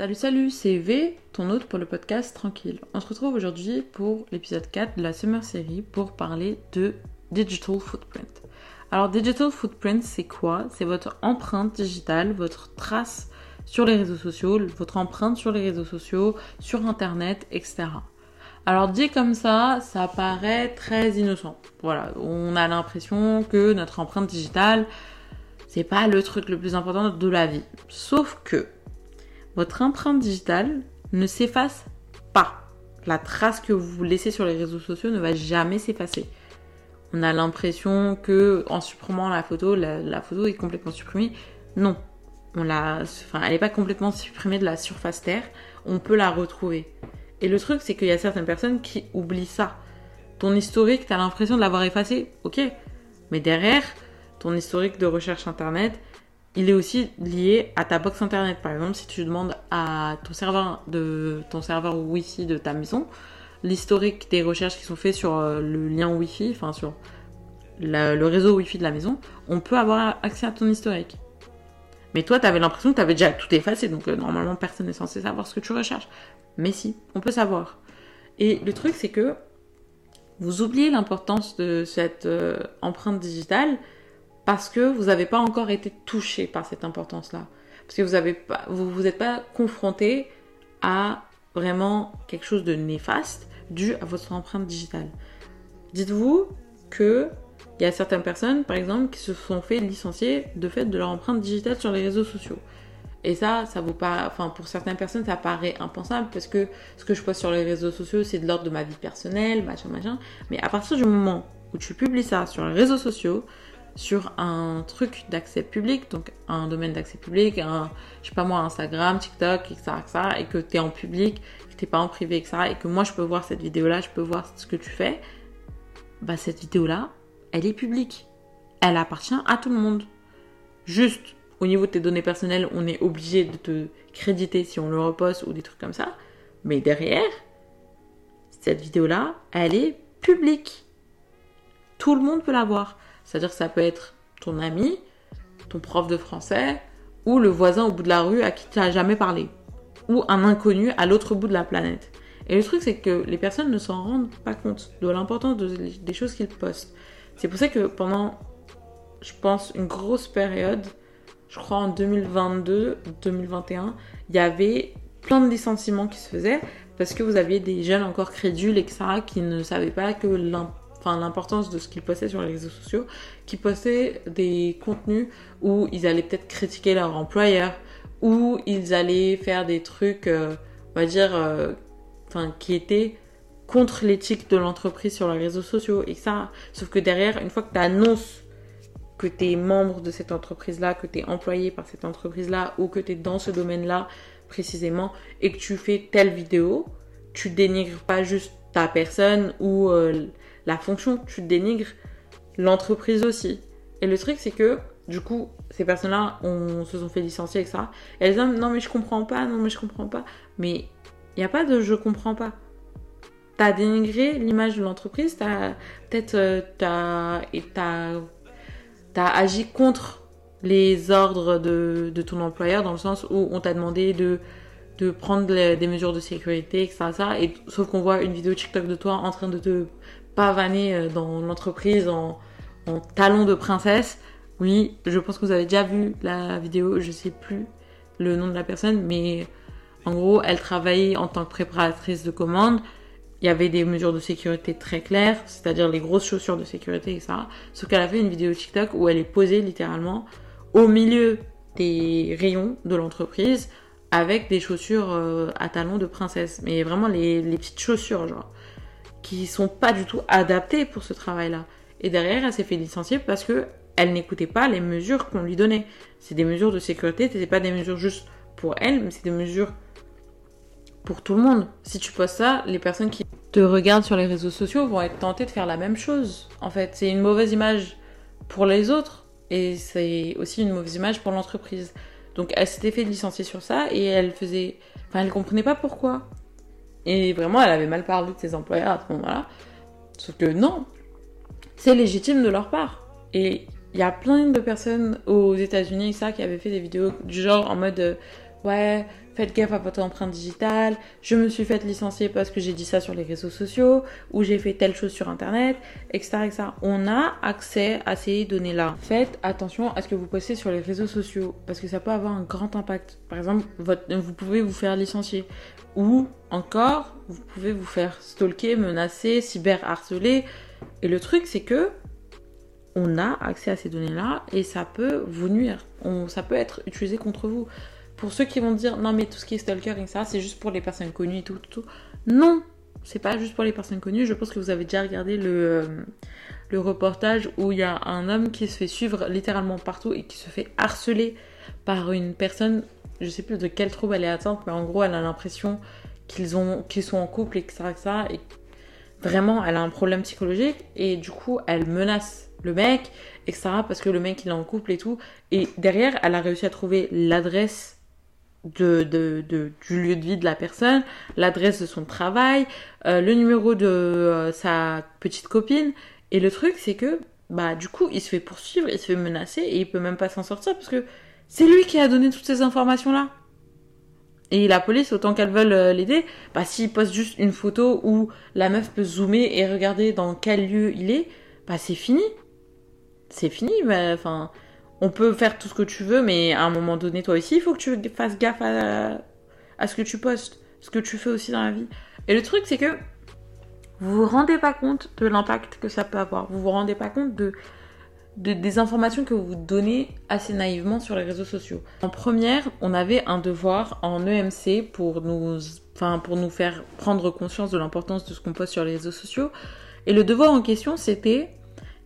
Salut, salut, c'est V, ton hôte pour le podcast Tranquille. On se retrouve aujourd'hui pour l'épisode 4 de la Summer Série pour parler de Digital Footprint. Alors, Digital Footprint, c'est quoi? C'est votre empreinte digitale, votre trace sur les réseaux sociaux, votre empreinte sur les réseaux sociaux, sur Internet, etc. Alors, dit comme ça, ça paraît très innocent. Voilà, on a l'impression que notre empreinte digitale, c'est pas le truc le plus important de la vie. Sauf que votre empreinte digitale ne s'efface pas. La trace que vous laissez sur les réseaux sociaux ne va jamais s'effacer. On a l'impression que en supprimant la photo, la, photo est complètement supprimée. Non, elle n'est pas complètement supprimée de la surface terre. On peut la retrouver. Et le truc, c'est qu'il y a certaines personnes qui oublient ça. Ton historique, tu as l'impression de l'avoir effacé, ok. Mais derrière, ton historique de recherche internet, il est aussi lié à ta box internet. Par exemple, si tu demandes à ton serveur de ton serveur Wi-Fi de ta maison l'historique des recherches qui sont faites sur euh, le lien Wi-Fi, enfin sur le réseau Wi-Fi de la maison, on peut avoir accès à ton historique. Mais toi, tu avais l'impression que tu avais déjà tout effacé, donc euh, normalement personne n'est censé savoir ce que tu recherches. Mais si, on peut savoir. Et le truc, c'est que vous oubliez l'importance de cette euh, empreinte digitale parce que vous n'avez pas encore été touché par cette importance-là. Parce que vous n'êtes pas, vous, vous êtes pas confronté à vraiment quelque chose de néfaste dû à votre empreinte digitale. Dites-vous que il y a certaines personnes, par exemple, qui se sont fait licencier de fait de leur empreinte digitale sur les réseaux sociaux. Et ça, ça vous pas, enfin pour certaines personnes, ça paraît impensable parce que ce que je poste sur les réseaux sociaux, c'est de l'ordre de ma vie personnelle, machin, machin. Mais à partir du moment où tu publies ça sur les réseaux sociaux, sur un truc d'accès public, donc un domaine d'accès public, un, je sais pas moi, Instagram, TikTok, etc., etc., et que tu es en public, que tu pas en privé, etc., et que moi je peux voir cette vidéo-là, je peux voir ce que tu fais, bah cette vidéo-là, elle est publique. Elle appartient à tout le monde. Juste, au niveau de tes données personnelles, on est obligé de te créditer si on le reposte ou des trucs comme ça, mais derrière, cette vidéo-là, elle est publique. Tout le monde peut la voir. C'est-à-dire que ça peut être ton ami, ton prof de français, ou le voisin au bout de la rue à qui tu n'as jamais parlé, ou un inconnu à l'autre bout de la planète. Et le truc, c'est que les personnes ne s'en rendent pas compte de l'importance des choses qu'ils postent. C'est pour ça que pendant, je pense, une grosse période, je crois en 2022-2021, il y avait plein de licenciements qui se faisaient parce que vous aviez des jeunes encore crédules, etc., qui ne savaient pas que l'importance enfin l'importance de ce qu'ils postaient sur les réseaux sociaux, qui postaient des contenus où ils allaient peut-être critiquer leur employeur, où ils allaient faire des trucs, euh, on va dire, euh, enfin qui étaient contre l'éthique de l'entreprise sur les réseaux sociaux et ça. Sauf que derrière, une fois que tu annonces que tu es membre de cette entreprise-là, que tu es employé par cette entreprise-là ou que tu es dans ce domaine-là précisément et que tu fais telle vidéo, tu dénigres pas juste ta personne ou euh, la fonction, tu dénigres l'entreprise aussi. Et le truc, c'est que, du coup, ces personnes-là on, se sont fait licencier ça. Et elles disent non, mais je comprends pas, non, mais je comprends pas. Mais il n'y a pas de je comprends pas. T'as dénigré l'image de l'entreprise, t'as peut-être euh, t'as, t'as, agi contre les ordres de, de, ton employeur dans le sens où on t'a demandé de, de prendre des mesures de sécurité, etc. Ça, et, sauf qu'on voit une vidéo TikTok de toi en train de te pavaner euh, dans l'entreprise en, talon de princesse. Oui, je pense que vous avez déjà vu la vidéo, je sais plus le nom de la personne, mais en gros, elle travaillait en tant que préparatrice de commande. Il y avait des mesures de sécurité très claires, c'est-à-dire les grosses chaussures de sécurité et ça. Sauf qu'elle a fait une vidéo TikTok où elle est posée littéralement au milieu des rayons de l'entreprise avec des chaussures euh, à talons de princesse. Mais vraiment les, les petites chaussures, genre qui sont pas du tout adaptés pour ce travail-là. Et derrière, elle s'est fait licencier parce que elle n'écoutait pas les mesures qu'on lui donnait. C'est des mesures de sécurité, c'est pas des mesures juste pour elle, mais c'est des mesures pour tout le monde. Si tu postes ça, les personnes qui te regardent sur les réseaux sociaux vont être tentées de faire la même chose. En fait, c'est une mauvaise image pour les autres et c'est aussi une mauvaise image pour l'entreprise. Donc elle s'était fait licencier sur ça et elle faisait, enfin elle comprenait pas pourquoi. Et vraiment, elle avait mal parlé de ses employeurs à ce moment-là. Sauf que non, c'est légitime de leur part. Et il y a plein de personnes aux États-Unis ça qui avaient fait des vidéos du genre en mode euh, ouais, faites gaffe à votre empreinte digitale, je me suis fait licencier parce que j'ai dit ça sur les réseaux sociaux, ou j'ai fait telle chose sur internet, etc., etc. On a accès à ces données-là. Faites attention à ce que vous postez sur les réseaux sociaux, parce que ça peut avoir un grand impact. Par exemple, vous pouvez vous faire licencier, ou encore, vous pouvez vous faire stalker, menacer, cyberharceler. Et le truc, c'est que on a accès à ces données-là et ça peut vous nuire. ça peut être utilisé contre vous. Pour ceux qui vont dire non mais tout ce qui est stalker ça c'est juste pour les personnes connues et tout, tout, tout. Non, c'est pas juste pour les personnes connues. Je pense que vous avez déjà regardé le, euh, le reportage où il y a un homme qui se fait suivre littéralement partout et qui se fait harceler par une personne, je sais plus de quel trouble elle est atteinte, mais en gros elle a l'impression qu'ils ont qu'ils sont en couple et que ça et vraiment elle a un problème psychologique et du coup elle menace le mec, etc. Parce que le mec, il est en couple et tout. Et derrière, elle a réussi à trouver l'adresse de, du lieu de vie de la personne, l'adresse de son travail, euh, le numéro de euh, sa petite copine. Et le truc, c'est que, bah, du coup, il se fait poursuivre, il se fait menacer et il peut même pas s'en sortir parce que c'est lui qui a donné toutes ces informations-là. Et la police, autant qu'elle veulent euh, l'aider, bah, s'il poste juste une photo où la meuf peut zoomer et regarder dans quel lieu il est, bah, c'est fini c'est fini. Enfin, on peut faire tout ce que tu veux, mais à un moment donné, toi aussi, il faut que tu fasses gaffe à, ce que tu postes, ce que tu fais aussi dans la vie. Et le truc, c'est que vous vous rendez pas compte de l'impact que ça peut avoir. Vous vous rendez pas compte de, des informations que vous donnez assez naïvement sur les réseaux sociaux. En première, on avait un devoir en EMC pour nous, pour nous faire prendre conscience de l'importance de ce qu'on poste sur les réseaux sociaux. Et le devoir en question, c'était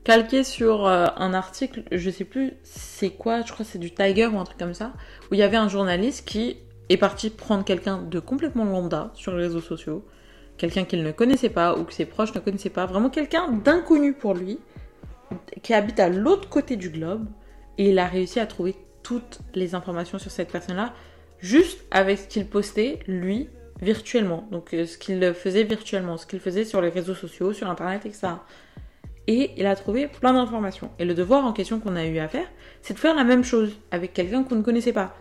calqué sur euh, un article, je sais plus c'est quoi, je crois c'est du Tiger ou un truc comme ça, où il y avait un journaliste qui est parti prendre quelqu'un de complètement lambda sur les réseaux sociaux, quelqu'un qu'il ne connaissait pas ou que ses proches ne connaissaient pas, vraiment quelqu'un d'inconnu pour lui, qui habite à l'autre côté du globe, et il a réussi à trouver toutes les informations sur cette personne-là, juste avec ce qu'il postait, lui, virtuellement. Donc euh, ce qu'il faisait virtuellement, ce qu'il faisait sur les réseaux sociaux, sur Internet, etc et il a trouvé plein d'informations. Et le devoir en question qu'on a eu à faire, c'est de faire la même chose avec quelqu'un qu'on ne connaissait pas.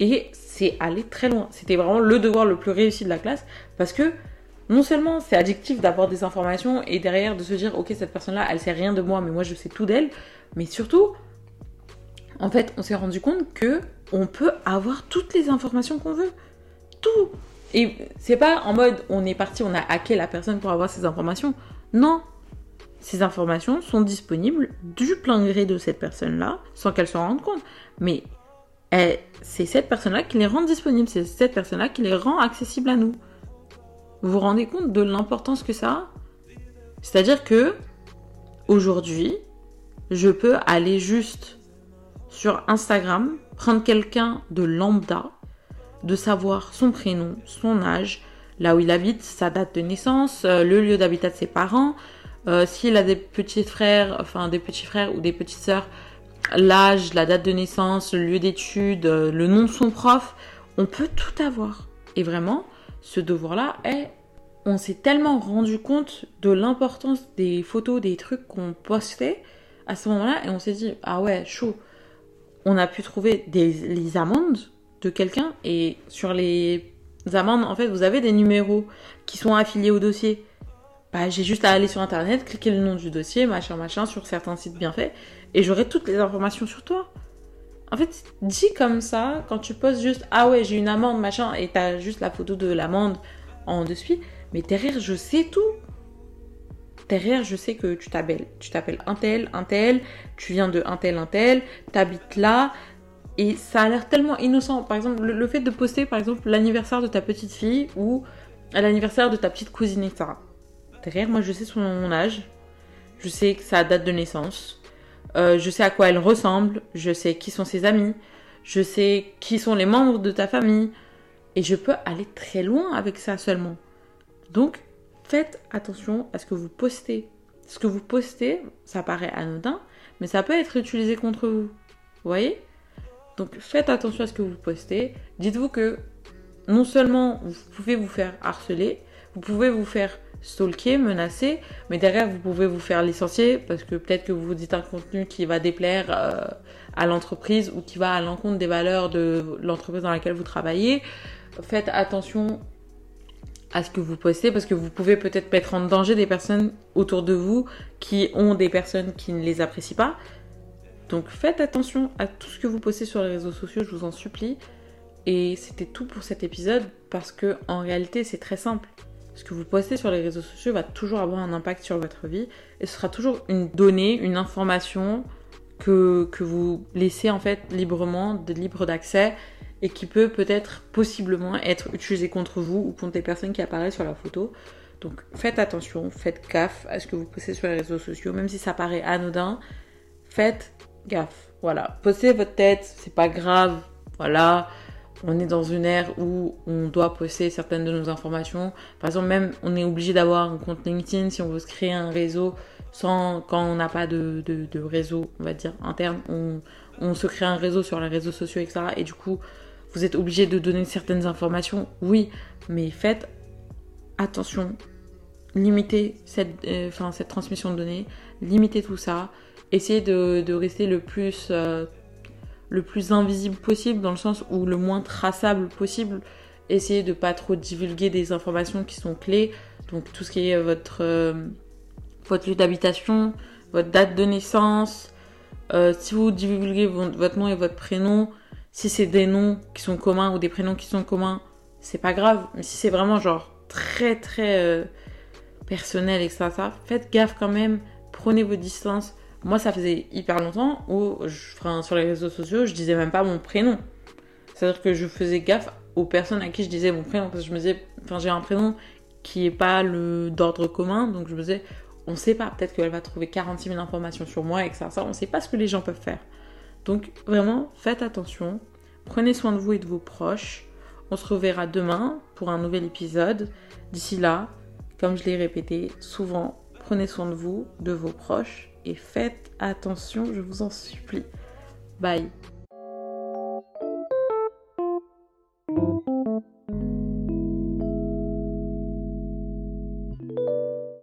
Et c'est aller très loin. C'était vraiment le devoir le plus réussi de la classe parce que non seulement c'est addictif d'avoir des informations et derrière de se dire ok cette personne-là elle sait rien de moi mais moi je sais tout d'elle, mais surtout en fait on s'est rendu compte que on peut avoir toutes les informations qu'on veut, tout. Et c'est pas en mode on est parti on a hacké la personne pour avoir ces informations. Non, ces informations sont disponibles du plein gré de cette personne-là, sans qu'elle s'en rende compte. Mais c'est cette personne-là qui les rend disponibles, c'est cette personne-là qui les rend accessibles à nous. Vous vous rendez compte de l'importance que ça a? C'est-à-dire que aujourd'hui, je peux aller juste sur Instagram, prendre quelqu'un de lambda, de savoir son prénom, son âge, là où il habite, sa date de naissance, euh, le lieu d'habitat de ses parents, euh, s'il a des petits frères, enfin des petits frères ou des petites sœurs, l'âge, la date de naissance, le lieu d'études, euh, le nom de son prof, on peut tout avoir. Et vraiment, ce devoir-là est... On s'est tellement rendu compte de l'importance des photos, des trucs qu'on postait à ce moment-là, et on s'est dit, ah ouais, chaud. On a pu trouver les amendes de quelqu'un, et sur les amendes, en fait, vous avez des numéros qui sont affiliés au dossier. Bah, j'ai juste à aller sur internet, cliquer le nom du dossier, machin, machin, sur certains sites bien faits, et j'aurai toutes les informations sur toi. En fait, dis comme ça, quand tu poses juste Ah ouais, j'ai une amende, machin, et t'as juste la photo de l'amende en dessus, mais derrière, je sais tout. Derrière, je sais que tu t'appelles, tu t'appelles un tel, un tel, tu viens de un tel, un tel, t'habites là, et ça a l'air tellement innocent. Par exemple, le, le fait de poster, par exemple, l'anniversaire de ta petite fille ou l'anniversaire de ta petite cousine, etc. Moi, je sais son âge. Je sais sa date de naissance. Euh, je sais à quoi elle ressemble. Je sais qui sont ses amis. Je sais qui sont les membres de ta famille. Et je peux aller très loin avec ça seulement. Donc, faites attention à ce que vous postez. Ce que vous postez, ça paraît anodin, mais ça peut être utilisé contre vous. Vous voyez? Donc, faites attention à ce que vous postez. Dites-vous que non seulement vous pouvez vous faire harceler, vous pouvez vous faire stalker, menacer, mais derrière vous pouvez vous faire licencier parce que peut-être que vous vous dites un contenu qui va déplaire euh, à l'entreprise ou qui va à l'encontre des valeurs de l'entreprise dans laquelle vous travaillez. faites attention à ce que vous postez parce que vous pouvez peut-être mettre en danger des personnes autour de vous qui ont des personnes qui ne les apprécient pas. Donc faites attention à tout ce que vous postez sur les réseaux sociaux, je vous en supplie. Et c'était tout pour cet épisode parce que en réalité c'est très simple. Ce que vous postez sur les réseaux sociaux va toujours avoir un impact sur votre vie et ce sera toujours une donnée, une information que, que vous laissez en fait librement, libre d'accès et qui peut peut-être possiblement être utilisée contre vous ou contre les personnes qui apparaissent sur la photo. Donc faites attention, faites gaffe à ce que vous postez sur les réseaux sociaux, même si ça paraît anodin, faites gaffe. Voilà, postez votre tête, c'est pas grave, voilà on est dans une ère où on doit poster certaines de nos informations. Par exemple, même on est obligé d'avoir un compte LinkedIn si on veut se créer un réseau sans quand on n'a pas de, réseau, on va dire interne, on, on, se crée un réseau sur les réseaux sociaux, etc. Et du coup, vous êtes obligé de donner certaines informations, oui, mais faites attention, limitez cette, euh, transmission de données, limitez tout ça, essayez de, de rester le plus euh, le plus invisible possible, dans le sens où le moins traçable possible. Essayez de pas trop divulguer des informations qui sont clés. Donc tout ce qui est votre, euh, votre lieu d'habitation, votre date de naissance. Euh, si vous divulguez votre nom et votre prénom, si c'est des noms qui sont communs ou des prénoms qui sont communs, c'est pas grave. Mais si c'est vraiment genre très très euh, personnel et faites gaffe quand même. Prenez vos distances. Moi, ça faisait hyper longtemps où, je, sur les réseaux sociaux, je disais même pas mon prénom. C'est-à-dire que je faisais gaffe aux personnes à qui je disais mon prénom parce que je me disais, enfin, j'ai un prénom qui est pas le d'ordre commun, donc je me disais, on sait pas, peut-être qu'elle va trouver 46 000 informations sur moi et que ça, ça, on sait pas ce que les gens peuvent faire. Donc vraiment, faites attention, prenez soin de vous et de vos proches. On se reverra demain pour un nouvel épisode. D'ici là, comme je l'ai répété souvent, prenez soin de vous, de vos proches et faites attention, je vous en supplie. Bye